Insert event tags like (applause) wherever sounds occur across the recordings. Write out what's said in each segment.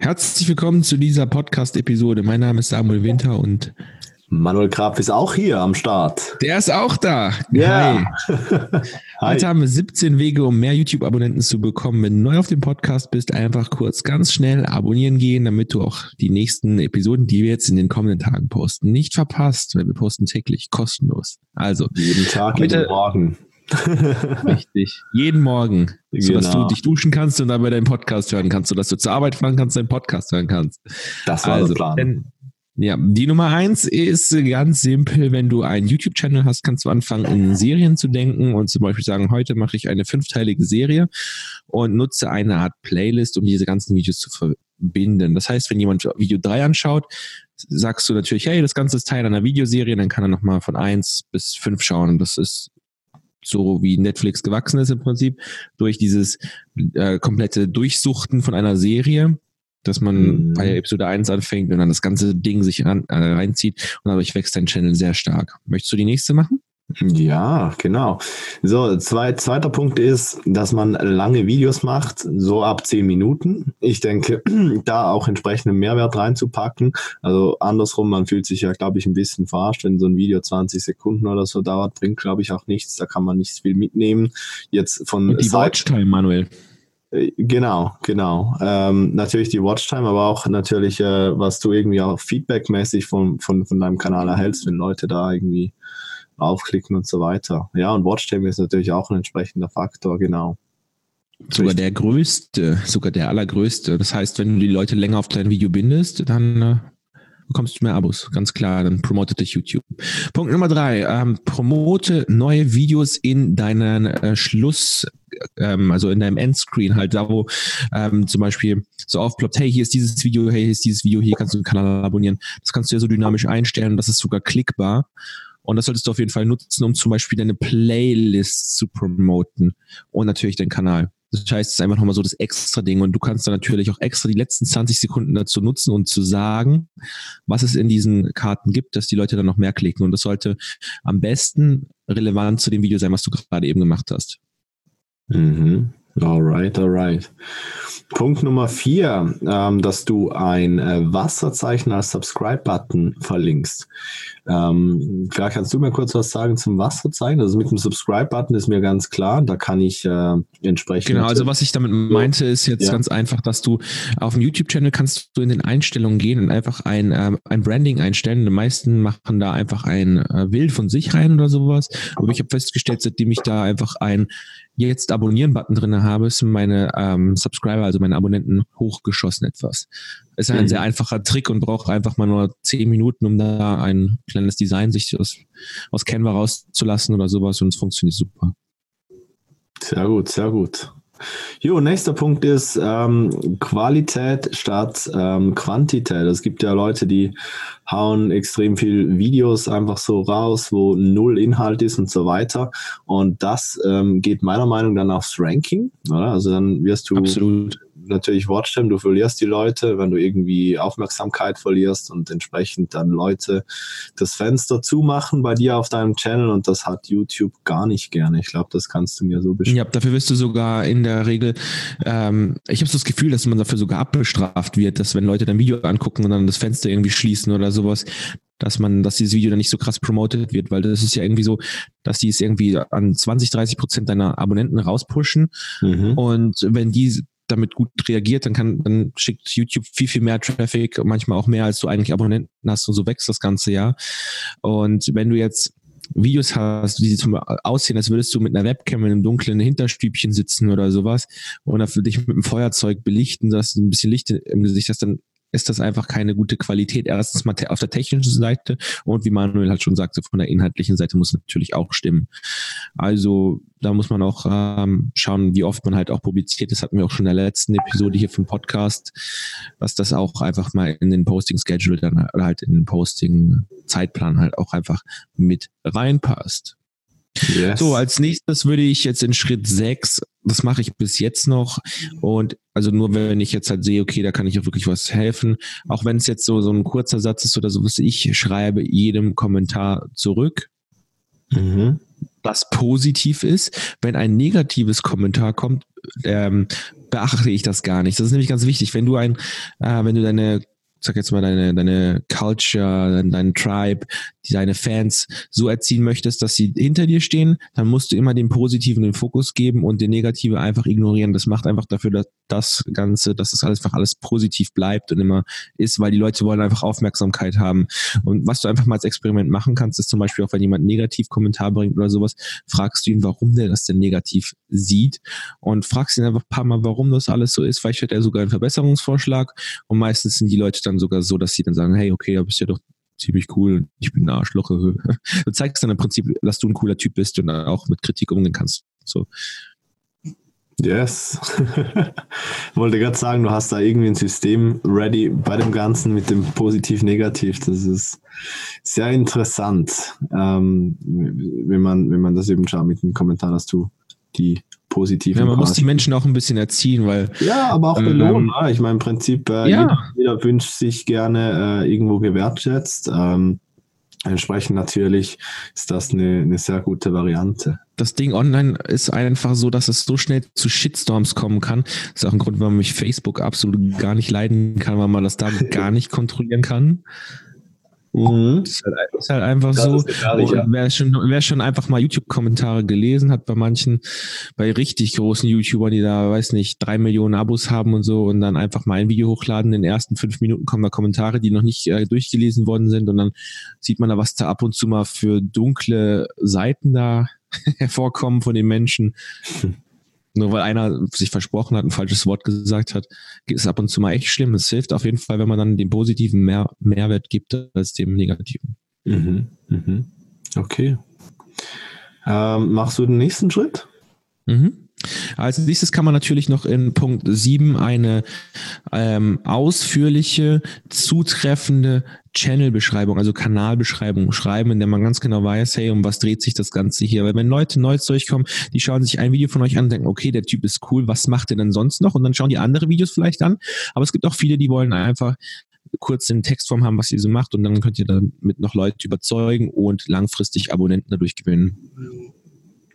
Herzlich willkommen zu dieser Podcast-Episode. Mein Name ist Samuel Winter und Manuel Graf ist auch hier am Start. Der ist auch da. Ja. Hi. (laughs) Heute haben wir 17 Wege, um mehr YouTube-Abonnenten zu bekommen. Wenn du neu auf dem Podcast bist, einfach kurz ganz schnell abonnieren gehen, damit du auch die nächsten Episoden, die wir jetzt in den kommenden Tagen posten, nicht verpasst, weil wir posten täglich kostenlos. Also jeden Tag, heute, jeden Morgen. (laughs) Richtig. Jeden Morgen. Genau. So dass du dich duschen kannst und dabei deinen Podcast hören kannst, sodass du zur Arbeit fahren kannst, deinen Podcast hören kannst. Das war also, der Plan. Denn, ja, die Nummer eins ist ganz simpel. Wenn du einen YouTube-Channel hast, kannst du anfangen, in Serien zu denken und zum Beispiel sagen, heute mache ich eine fünfteilige Serie und nutze eine Art Playlist, um diese ganzen Videos zu verbinden. Das heißt, wenn jemand Video 3 anschaut, sagst du natürlich, hey, das Ganze ist Teil einer Videoserie, dann kann er nochmal von eins bis fünf schauen. Das ist so wie Netflix gewachsen ist im Prinzip, durch dieses äh, komplette Durchsuchten von einer Serie dass man mhm. bei Episode 1 anfängt und dann das ganze Ding sich ran, äh, reinzieht und dadurch wächst dein Channel sehr stark. Möchtest du die nächste machen? Ja, genau. So, zwei, zweiter Punkt ist, dass man lange Videos macht, so ab zehn Minuten. Ich denke, (clears throat) da auch entsprechenden Mehrwert reinzupacken. Also andersrum, man fühlt sich ja, glaube ich, ein bisschen verarscht, wenn so ein Video 20 Sekunden oder so dauert, bringt, glaube ich, auch nichts. Da kann man nicht viel mitnehmen. Jetzt von Und die Watchtime, Manuel. Äh, genau, genau. Ähm, natürlich die Watchtime, aber auch natürlich, äh, was du irgendwie auch feedbackmäßig von, von, von deinem Kanal erhältst, wenn Leute da irgendwie aufklicken und so weiter. Ja, und Watchtime ist natürlich auch ein entsprechender Faktor, genau. Sogar der größte, sogar der allergrößte. Das heißt, wenn du die Leute länger auf dein Video bindest, dann äh, bekommst du mehr Abos, ganz klar, dann promotet dich YouTube. Punkt Nummer drei, ähm, promote neue Videos in deinen äh, Schluss, ähm, also in deinem Endscreen halt, da wo ähm, zum Beispiel so aufploppt, hey, hier ist dieses Video, hey, hier ist dieses Video, hier kannst du den Kanal abonnieren. Das kannst du ja so dynamisch einstellen, das ist sogar klickbar. Und das solltest du auf jeden Fall nutzen, um zum Beispiel deine Playlist zu promoten und natürlich deinen Kanal. Das heißt, es ist einfach nochmal so das extra Ding und du kannst dann natürlich auch extra die letzten 20 Sekunden dazu nutzen und zu sagen, was es in diesen Karten gibt, dass die Leute dann noch mehr klicken. Und das sollte am besten relevant zu dem Video sein, was du gerade eben gemacht hast. Mhm. Alright, alright. Punkt Nummer vier, ähm, dass du ein äh, Wasserzeichen als Subscribe-Button verlinkst. Ähm, klar, kannst du mir kurz was sagen zum Wasserzeichen? Also mit dem Subscribe-Button ist mir ganz klar, da kann ich äh, entsprechend. Genau, also was ich damit meinte, ist jetzt ja. ganz einfach, dass du auf dem YouTube-Channel kannst du in den Einstellungen gehen und einfach ein, äh, ein Branding einstellen. Die meisten machen da einfach ein äh, Bild von sich rein oder sowas. Aber ich habe festgestellt, seitdem ich da einfach ein jetzt Abonnieren-Button drin habe, sind meine ähm, Subscriber, also meine Abonnenten, hochgeschossen etwas. Ist ein mhm. sehr einfacher Trick und braucht einfach mal nur zehn Minuten, um da ein kleines Design sich aus, aus Canva rauszulassen oder sowas und es funktioniert super. Sehr gut, sehr gut. Jo, nächster Punkt ist ähm, Qualität statt ähm, Quantität. Es gibt ja Leute, die hauen extrem viel Videos einfach so raus, wo null Inhalt ist und so weiter. Und das ähm, geht meiner Meinung nach aufs Ranking. Oder? Also dann wirst du Absolut natürlich Watchtime, du verlierst die Leute, wenn du irgendwie Aufmerksamkeit verlierst und entsprechend dann Leute das Fenster zumachen bei dir auf deinem Channel und das hat YouTube gar nicht gerne. Ich glaube, das kannst du mir so beschreiben. Ja, dafür wirst du sogar in der Regel, ähm, ich habe so das Gefühl, dass man dafür sogar abbestraft wird, dass wenn Leute dein Video angucken und dann das Fenster irgendwie schließen oder sowas, dass man, dass dieses Video dann nicht so krass promotet wird, weil das ist ja irgendwie so, dass die es irgendwie an 20, 30 Prozent deiner Abonnenten rauspushen. Mhm. Und wenn die damit gut reagiert, dann kann, dann schickt YouTube viel, viel mehr Traffic, manchmal auch mehr, als du eigentlich Abonnenten hast und so wächst das ganze Jahr. Und wenn du jetzt Videos hast, die zum aussehen, als würdest du mit einer Webcam in einem dunklen Hinterstübchen sitzen oder sowas und dafür dich mit einem Feuerzeug belichten, dass du ein bisschen Licht im Gesicht hast, dann ist das einfach keine gute Qualität. Erstens mal auf der technischen Seite und wie Manuel halt schon sagte, von der inhaltlichen Seite muss natürlich auch stimmen. Also da muss man auch ähm, schauen, wie oft man halt auch publiziert. Das hatten wir auch schon in der letzten Episode hier vom Podcast, dass das auch einfach mal in den Posting-Schedule dann halt in den Posting-Zeitplan halt auch einfach mit reinpasst. Yes. So, als nächstes würde ich jetzt in Schritt 6, das mache ich bis jetzt noch. Und also nur wenn ich jetzt halt sehe, okay, da kann ich auch wirklich was helfen. Auch wenn es jetzt so, so ein kurzer Satz ist oder so, was ich schreibe jedem Kommentar zurück. Mhm. das positiv ist. Wenn ein negatives Kommentar kommt, ähm, beachte ich das gar nicht. Das ist nämlich ganz wichtig. Wenn du ein, äh, wenn du deine sag jetzt mal, deine, deine Culture, dein Tribe, deine Fans so erziehen möchtest, dass sie hinter dir stehen, dann musst du immer den Positiven den Fokus geben und den Negative einfach ignorieren. Das macht einfach dafür, dass das Ganze, dass das alles einfach alles positiv bleibt und immer ist, weil die Leute wollen einfach Aufmerksamkeit haben. Und was du einfach mal als Experiment machen kannst, ist zum Beispiel auch, wenn jemand negativ Kommentar bringt oder sowas, fragst du ihn, warum der das denn negativ sieht und fragst ihn einfach ein paar Mal, warum das alles so ist. Vielleicht hat er sogar einen Verbesserungsvorschlag und meistens sind die Leute dann sogar so, dass sie dann sagen, hey, okay, da bist ja doch ziemlich cool, ich bin ein Arschloch. (laughs) Du zeigst dann im Prinzip, dass du ein cooler Typ bist und auch mit Kritik umgehen kannst. So. Yes. (laughs) Wollte gerade sagen, du hast da irgendwie ein System ready bei dem Ganzen mit dem Positiv-Negativ. Das ist sehr interessant, ähm, wenn, man, wenn man das eben schaut mit dem Kommentar, dass du die positiv. Ja, man muss die Menschen auch ein bisschen erziehen, weil. Ja, aber auch belohnen. Ähm, ich meine, im Prinzip, äh, ja. jeder, jeder, wünscht sich gerne äh, irgendwo gewertschätzt. Ähm, entsprechend natürlich ist das eine, eine sehr gute Variante. Das Ding online ist einfach so, dass es so schnell zu Shitstorms kommen kann. Das ist auch ein Grund, warum ich Facebook absolut gar nicht leiden kann, weil man das da (laughs) gar nicht kontrollieren kann. Mhm. Ist, halt, ist, halt, einfach das so. Ja. Wer, schon, wer schon einfach mal YouTube-Kommentare gelesen hat bei manchen, bei richtig großen YouTubern, die da, weiß nicht, drei Millionen Abos haben und so und dann einfach mal ein Video hochladen, in den ersten fünf Minuten kommen da Kommentare, die noch nicht äh, durchgelesen worden sind und dann sieht man da, was da ab und zu mal für dunkle Seiten da (laughs) hervorkommen von den Menschen. (laughs) Nur weil einer sich versprochen hat, ein falsches Wort gesagt hat, ist ab und zu mal echt schlimm. Es hilft auf jeden Fall, wenn man dann den positiven mehr Mehrwert gibt als dem negativen. Mhm, mhm. Okay. Ähm, machst du den nächsten Schritt? Mhm. Als nächstes kann man natürlich noch in Punkt 7 eine ähm, ausführliche, zutreffende Channel-Beschreibung, also Kanalbeschreibung schreiben, in der man ganz genau weiß, hey, um was dreht sich das Ganze hier? Weil wenn Leute neu zu euch kommen, die schauen sich ein Video von euch an und denken, okay, der Typ ist cool, was macht er denn sonst noch? Und dann schauen die andere Videos vielleicht an. Aber es gibt auch viele, die wollen einfach kurz in Textform haben, was ihr so macht und dann könnt ihr damit noch Leute überzeugen und langfristig Abonnenten dadurch gewinnen.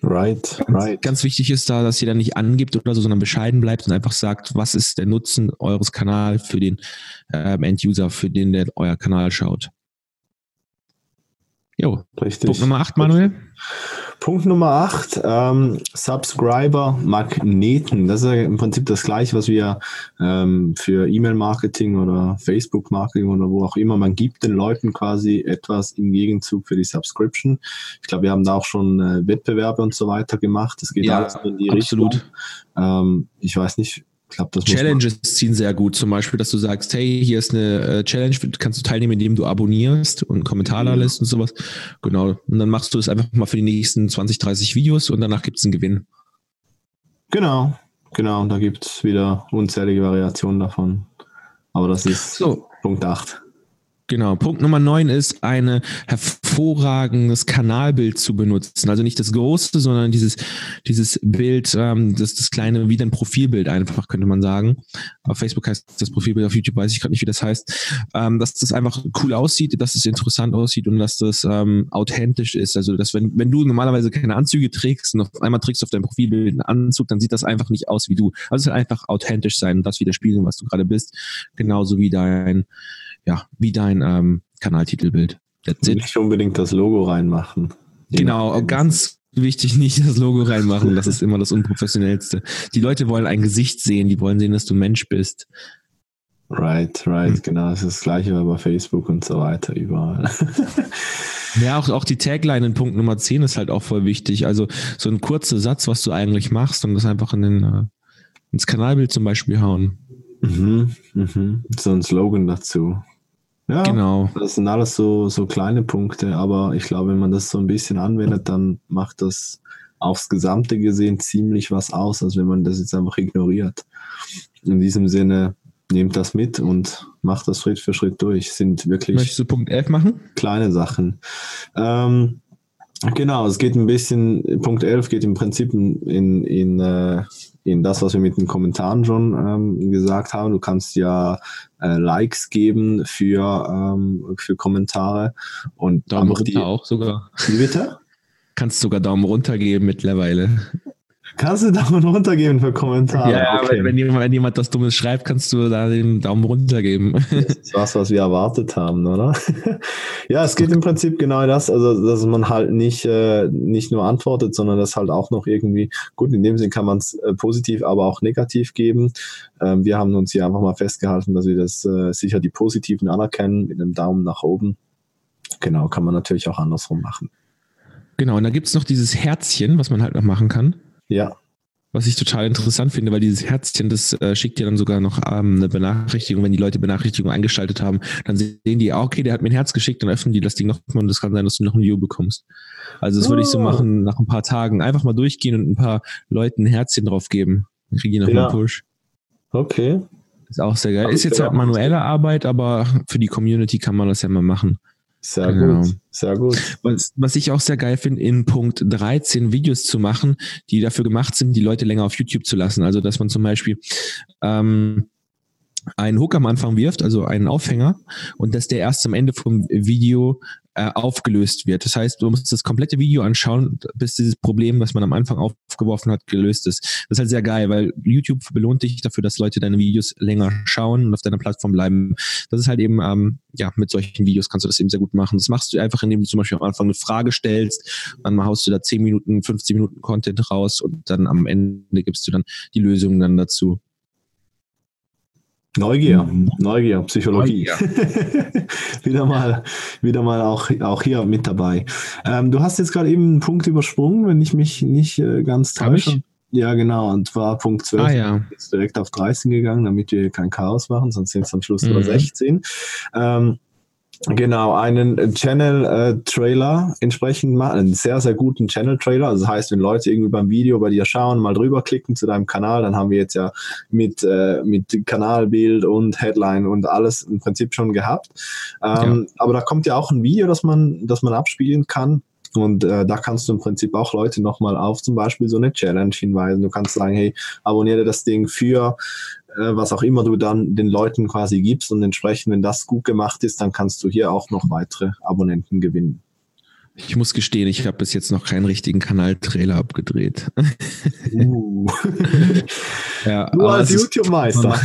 Right, ganz, right. Ganz wichtig ist da, dass ihr dann nicht angibt oder so, sondern bescheiden bleibt und einfach sagt, was ist der Nutzen eures Kanals für den ähm, End-User, für den der euer Kanal schaut. Jo, Richtig. Punkt Nummer 8, Manuel. Punkt Nummer 8, ähm, Subscriber-Magneten. Das ist ja im Prinzip das gleiche, was wir ähm, für E-Mail-Marketing oder Facebook-Marketing oder wo auch immer, man gibt den Leuten quasi etwas im Gegenzug für die Subscription. Ich glaube, wir haben da auch schon äh, Wettbewerbe und so weiter gemacht. Das geht ja, alles in die absolut. Richtung. Ähm, ich weiß nicht, Glaub, Challenges ziehen sehr gut. Zum Beispiel, dass du sagst, hey, hier ist eine äh, Challenge, kannst du teilnehmen, indem du abonnierst und Kommentare mhm. lässt und sowas. Genau. Und dann machst du es einfach mal für die nächsten 20, 30 Videos und danach gibt es einen Gewinn. Genau, genau. Da gibt es wieder unzählige Variationen davon. Aber das ist so. Punkt 8. Genau. Punkt Nummer neun ist, ein hervorragendes Kanalbild zu benutzen. Also nicht das große, sondern dieses, dieses Bild, ähm, das, das kleine, wie ein Profilbild einfach, könnte man sagen. Auf Facebook heißt das Profilbild, auf YouTube weiß ich gerade nicht, wie das heißt. Ähm, dass das einfach cool aussieht, dass es interessant aussieht und dass das ähm, authentisch ist. Also, dass wenn, wenn du normalerweise keine Anzüge trägst und auf einmal trägst auf deinem Profilbild einen Anzug, dann sieht das einfach nicht aus wie du. Also es soll einfach authentisch sein und das widerspiegeln, was du gerade bist. Genauso wie dein ja, wie dein ähm, Kanaltitelbild. Nicht unbedingt das Logo reinmachen. Genau, ganz wichtig, (laughs) nicht das Logo reinmachen. Das ist immer das Unprofessionellste. Die Leute wollen ein Gesicht sehen, die wollen sehen, dass du Mensch bist. Right, right, hm. genau. Das ist das gleiche bei Facebook und so weiter, überall. (laughs) Ja, auch, auch die Tagline in Punkt Nummer 10 ist halt auch voll wichtig. Also so ein kurzer Satz, was du eigentlich machst und das einfach in den, äh, ins Kanalbild zum Beispiel hauen. Mhm, mhm. So ein Slogan dazu. Ja, genau. Das sind alles so, so kleine Punkte, aber ich glaube, wenn man das so ein bisschen anwendet, dann macht das aufs Gesamte gesehen ziemlich was aus, als wenn man das jetzt einfach ignoriert. In diesem Sinne, nehmt das mit und macht das Schritt für Schritt durch. Sind wirklich. Möchtest du Punkt 11 machen? Kleine Sachen. Ähm, genau, es geht ein bisschen, Punkt 11 geht im Prinzip in, in, in äh, in das, was wir mit den Kommentaren schon ähm, gesagt haben. Du kannst ja äh, Likes geben für, ähm, für Kommentare und Daumen runter die, auch sogar. Wie bitte? Kannst sogar Daumen runter geben mittlerweile. Kannst du Daumen runter geben für Kommentare? Ja, okay. wenn, wenn, jemand, wenn jemand das Dummes schreibt, kannst du da den Daumen runter geben. Das ist was, was wir erwartet haben, oder? (laughs) ja, es geht im Prinzip genau das, also dass man halt nicht, äh, nicht nur antwortet, sondern das halt auch noch irgendwie, gut, in dem Sinn kann man es äh, positiv, aber auch negativ geben. Ähm, wir haben uns hier einfach mal festgehalten, dass wir das äh, sicher die positiven anerkennen mit einem Daumen nach oben. Genau, kann man natürlich auch andersrum machen. Genau, und da gibt es noch dieses Herzchen, was man halt noch machen kann. Ja. Was ich total interessant finde, weil dieses Herzchen, das äh, schickt dir dann sogar noch ähm, eine Benachrichtigung, wenn die Leute Benachrichtigung eingeschaltet haben, dann sehen die, ah, okay, der hat mir ein Herz geschickt, dann öffnen die das Ding nochmal und das kann sein, dass du noch ein View bekommst. Also das oh. würde ich so ah. machen nach ein paar Tagen. Einfach mal durchgehen und ein paar Leuten ein Herzchen drauf geben. Dann kriegen die noch ja. einen Push. Okay. Ist auch sehr geil. Ist jetzt halt manuelle Arbeit, aber für die Community kann man das ja mal machen. Sehr genau. gut, sehr gut. Was, was ich auch sehr geil finde, in Punkt 13 Videos zu machen, die dafür gemacht sind, die Leute länger auf YouTube zu lassen. Also, dass man zum Beispiel ähm, einen Hook am Anfang wirft, also einen Aufhänger, und dass der erst am Ende vom Video äh, aufgelöst wird. Das heißt, du musst das komplette Video anschauen, bis dieses Problem, was man am Anfang aufgeworfen hat, gelöst ist. Das ist halt sehr geil, weil YouTube belohnt dich dafür, dass Leute deine Videos länger schauen und auf deiner Plattform bleiben. Das ist halt eben, ähm, ja, mit solchen Videos kannst du das eben sehr gut machen. Das machst du einfach, indem du zum Beispiel am Anfang eine Frage stellst, dann haust du da 10 Minuten, 15 Minuten Content raus und dann am Ende gibst du dann die Lösungen dann dazu. Neugier, mhm. Neugier, Psychologie. Neugier. (laughs) wieder mal, wieder mal auch, auch hier mit dabei. Ähm, du hast jetzt gerade eben einen Punkt übersprungen, wenn ich mich nicht äh, ganz täusche. Ja, genau. Und zwar Punkt 12 ah, ja. ist direkt auf 13 gegangen, damit wir kein Chaos machen, sonst sind es am Schluss mhm. nur 16. Ähm, Genau, einen Channel-Trailer äh, entsprechend machen, einen sehr, sehr guten Channel-Trailer. Also das heißt, wenn Leute irgendwie beim Video bei dir schauen, mal drüber klicken zu deinem Kanal, dann haben wir jetzt ja mit, äh, mit Kanalbild und Headline und alles im Prinzip schon gehabt. Ähm, ja. Aber da kommt ja auch ein Video, das man, das man abspielen kann. Und äh, da kannst du im Prinzip auch Leute nochmal auf zum Beispiel so eine Challenge hinweisen. Du kannst sagen, hey, abonniere das Ding für äh, was auch immer du dann den Leuten quasi gibst und entsprechend, wenn das gut gemacht ist, dann kannst du hier auch noch weitere Abonnenten gewinnen. Ich muss gestehen, ich habe bis jetzt noch keinen richtigen Kanal-Trailer abgedreht. Uh. (laughs) ja, du als YouTube-Meister.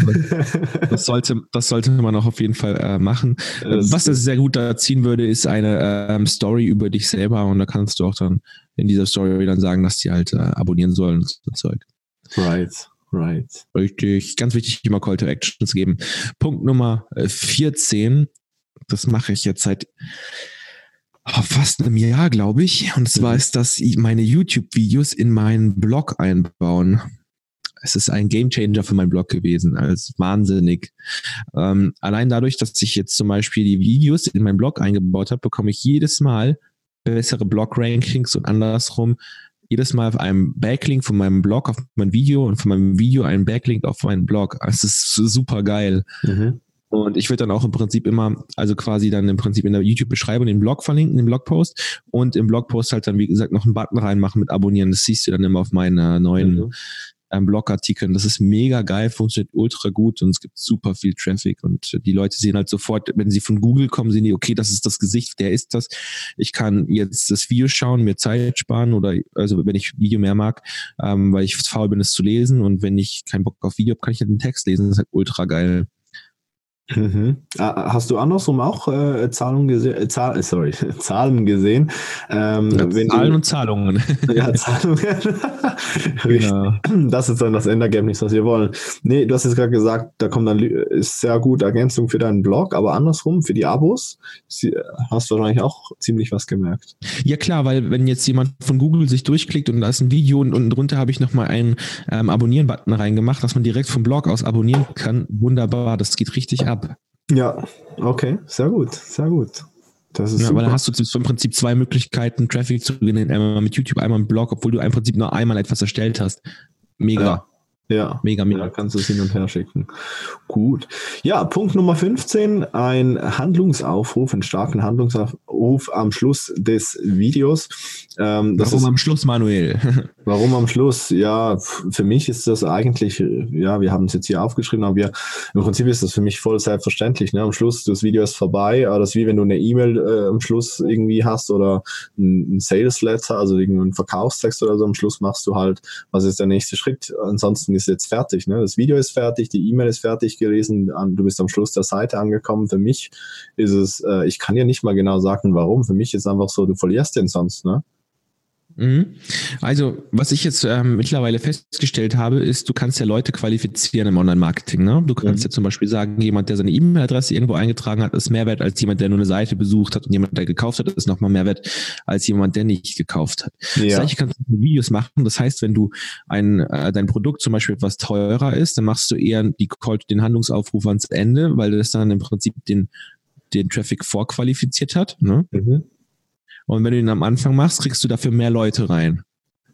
Das sollte, das sollte man auch auf jeden Fall äh, machen. Das Was das sehr gut da ziehen würde, ist eine ähm, Story über dich selber und da kannst du auch dann in dieser Story dann sagen, dass die halt äh, abonnieren sollen und so Zeug. Right. Right. Richtig. Ganz wichtig, immer Call to Actions geben. Punkt Nummer 14. Äh, das mache ich jetzt seit oh, fast einem Jahr, glaube ich. Und zwar mhm. ist das meine YouTube-Videos in meinen Blog einbauen. Es ist ein Gamechanger für meinen Blog gewesen, als wahnsinnig. Ähm, allein dadurch, dass ich jetzt zum Beispiel die Videos in meinen Blog eingebaut habe, bekomme ich jedes Mal bessere Blog-Rankings und andersrum jedes Mal auf einem Backlink von meinem Blog auf mein Video und von meinem Video einen Backlink auf meinen Blog. Es ist super geil. Mhm. Und ich würde dann auch im Prinzip immer, also quasi dann im Prinzip in der YouTube-Beschreibung den Blog verlinken, den Blogpost und im Blogpost halt dann, wie gesagt, noch einen Button reinmachen mit Abonnieren. Das siehst du dann immer auf meinen neuen mhm ähm, Blogartikeln. Das ist mega geil, funktioniert ultra gut und es gibt super viel Traffic und die Leute sehen halt sofort, wenn sie von Google kommen, sehen die, okay, das ist das Gesicht, der ist das. Ich kann jetzt das Video schauen, mir Zeit sparen oder also wenn ich Video mehr mag, ähm, weil ich faul bin, es zu lesen und wenn ich keinen Bock auf Video habe, kann ich halt den Text lesen. Das ist halt ultra geil. Mhm. Ah, hast du andersrum auch äh, Zahlungen gesehen? Äh, Zahl, äh, sorry, (laughs) Zahlen gesehen? Ähm, ja, Zahlen und Zahlungen. (laughs) Ja, Zahlungen. (laughs) genau. Das ist dann das Endergebnis, was wir wollen. Nee, du hast jetzt gerade gesagt, da kommt dann ist sehr gut Ergänzung für deinen Blog, aber andersrum für die Abos hast du wahrscheinlich auch ziemlich was gemerkt. Ja klar, weil wenn jetzt jemand von Google sich durchklickt und da ist ein Video und unten drunter habe ich nochmal einen ähm, Abonnieren-Button reingemacht, dass man direkt vom Blog aus abonnieren kann. Wunderbar, das geht richtig ab ab. Ja, okay, sehr gut, sehr gut. Das ist ja, aber dann hast du im Prinzip zwei Möglichkeiten, Traffic zu gewinnen. Einmal mit YouTube, einmal mit Blog, obwohl du im Prinzip nur einmal etwas erstellt hast. Mega. Ja. Ja, mega, mega. Da kannst du es hin und her schicken. Gut. Ja, Punkt Nummer 15, ein Handlungsaufruf, einen starken Handlungsaufruf am Schluss des Videos. Ähm, das Warum ist, am Schluss, Manuel? (laughs) Warum am Schluss? Ja, für mich ist das eigentlich, ja, wir haben es jetzt hier aufgeschrieben, aber wir, im Prinzip ist das für mich voll selbstverständlich. Ne? Am Schluss, das Video ist vorbei, aber das ist wie wenn du eine E-Mail äh, am Schluss irgendwie hast oder ein, ein Sales Letter, also irgendeinen Verkaufstext oder so. Am Schluss machst du halt, was ist der nächste Schritt? Ansonsten ist jetzt fertig. Ne? Das Video ist fertig, die E-Mail ist fertig gelesen, du bist am Schluss der Seite angekommen. Für mich ist es, äh, ich kann ja nicht mal genau sagen, warum. Für mich ist einfach so, du verlierst den sonst, ne? Mhm. Also, was ich jetzt ähm, mittlerweile festgestellt habe, ist, du kannst ja Leute qualifizieren im Online-Marketing. Ne? Du kannst mhm. ja zum Beispiel sagen, jemand, der seine E-Mail-Adresse irgendwo eingetragen hat, ist mehr wert als jemand, der nur eine Seite besucht hat und jemand, der gekauft hat, ist nochmal mehr wert als jemand, der nicht gekauft hat. Ja. Das gleiche kannst du Videos machen. Das heißt, wenn du ein, äh, dein Produkt zum Beispiel etwas teurer ist, dann machst du eher die, den Handlungsaufruf ans Ende, weil das dann im Prinzip den, den Traffic vorqualifiziert hat. Ne? Mhm. Und wenn du ihn am Anfang machst, kriegst du dafür mehr Leute rein.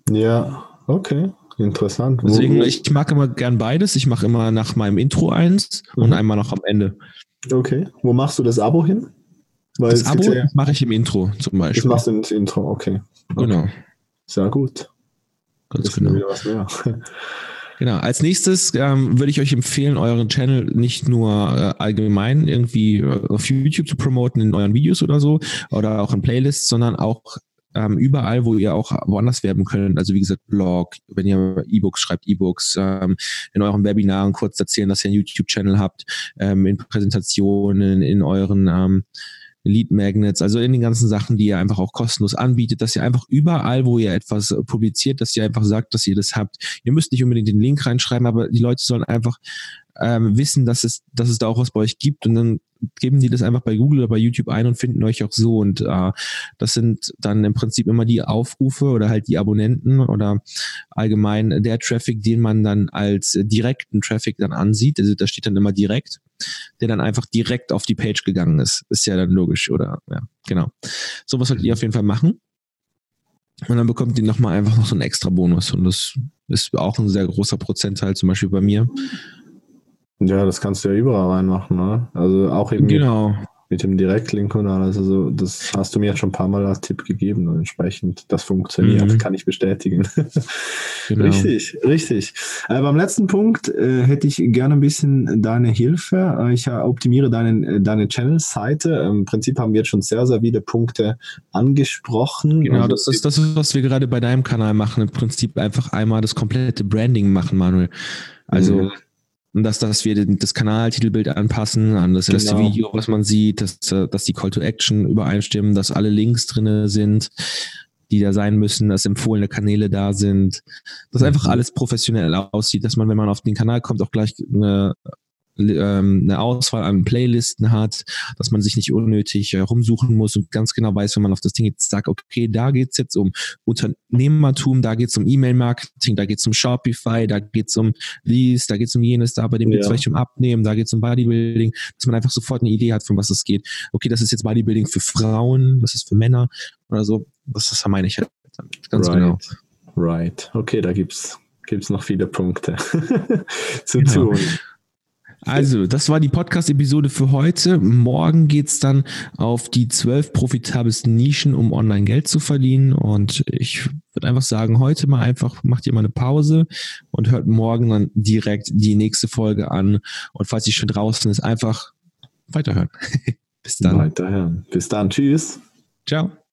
Ja, okay. Interessant. Deswegen, ich mag immer gern beides. Ich mache immer nach meinem Intro eins mhm. und einmal noch am Ende. Okay. Wo machst du das Abo hin? Weil das Abo ja mache ich im Intro zum Beispiel. Ich mache ins Intro, okay. okay. Genau. Sehr gut. Ganz genau. Genau. Als nächstes ähm, würde ich euch empfehlen, euren Channel nicht nur äh, allgemein irgendwie äh, auf YouTube zu promoten in euren Videos oder so oder auch in Playlists, sondern auch ähm, überall, wo ihr auch woanders werben könnt. Also wie gesagt, Blog, wenn ihr E-Books schreibt, E-Books, ähm, in euren Webinaren kurz erzählen, dass ihr einen YouTube-Channel habt, ähm, in Präsentationen, in euren ähm, Lead Magnets, also in den ganzen Sachen, die ihr einfach auch kostenlos anbietet, dass ihr einfach überall, wo ihr etwas publiziert, dass ihr einfach sagt, dass ihr das habt. Ihr müsst nicht unbedingt den Link reinschreiben, aber die Leute sollen einfach ähm, wissen, dass es, dass es da auch was bei euch gibt und dann geben die das einfach bei Google oder bei YouTube ein und finden euch auch so und äh, das sind dann im Prinzip immer die Aufrufe oder halt die Abonnenten oder allgemein der Traffic, den man dann als direkten Traffic dann ansieht, also da steht dann immer direkt, der dann einfach direkt auf die Page gegangen ist, ist ja dann logisch oder ja, genau. Sowas solltet ihr auf jeden Fall machen. Und dann bekommt ihr nochmal einfach noch so einen extra Bonus. Und das ist auch ein sehr großer Prozentteil, zum Beispiel bei mir. Ja, das kannst du ja überall reinmachen, oder? Also auch eben genau. mit, dem Direktlink und alles. Also das hast du mir jetzt schon ein paar Mal als Tipp gegeben und entsprechend das funktioniert, mhm. kann ich bestätigen. (laughs) Genau. Richtig, richtig. Äh, beim letzten Punkt äh, hätte ich gerne ein bisschen deine Hilfe. Äh, ich optimiere deine, äh, deine Channel-Seite. Im Prinzip haben wir jetzt schon sehr, sehr viele Punkte angesprochen. Genau, also, das ist das, ist, was wir gerade bei deinem Kanal machen. Im Prinzip einfach einmal das komplette Branding machen, Manuel. Also mhm dass, dass wir das Kanaltitelbild anpassen an das erste genau. Video, was man sieht, dass, dass die Call to Action übereinstimmen, dass alle Links drinne sind, die da sein müssen, dass empfohlene Kanäle da sind, dass mhm. einfach alles professionell aussieht, dass man, wenn man auf den Kanal kommt, auch gleich eine ähm, eine Auswahl an Playlisten hat, dass man sich nicht unnötig äh, rumsuchen muss und ganz genau weiß, wenn man auf das Ding jetzt sagt, okay, da geht's jetzt um Unternehmertum, da geht's um E-Mail-Marketing, da geht's um Shopify, da geht's um dies, da geht's um jenes, da bei dem ja. geht's vielleicht um Abnehmen, da geht's um Bodybuilding, dass man einfach sofort eine Idee hat, von was es geht. Okay, das ist jetzt Bodybuilding für Frauen, das ist für Männer oder so. Das, das meine ich halt damit. Ganz right. genau. Right. Okay, da gibt's gibt's noch viele Punkte (laughs) zu genau. tun. Also, das war die Podcast-Episode für heute. Morgen geht's dann auf die zwölf profitabelsten Nischen, um online Geld zu verdienen. Und ich würde einfach sagen, heute mal einfach, macht ihr mal eine Pause und hört morgen dann direkt die nächste Folge an. Und falls ihr schon draußen ist, einfach weiterhören. (laughs) Bis dann. Weiterhören. Bis dann. Tschüss. Ciao.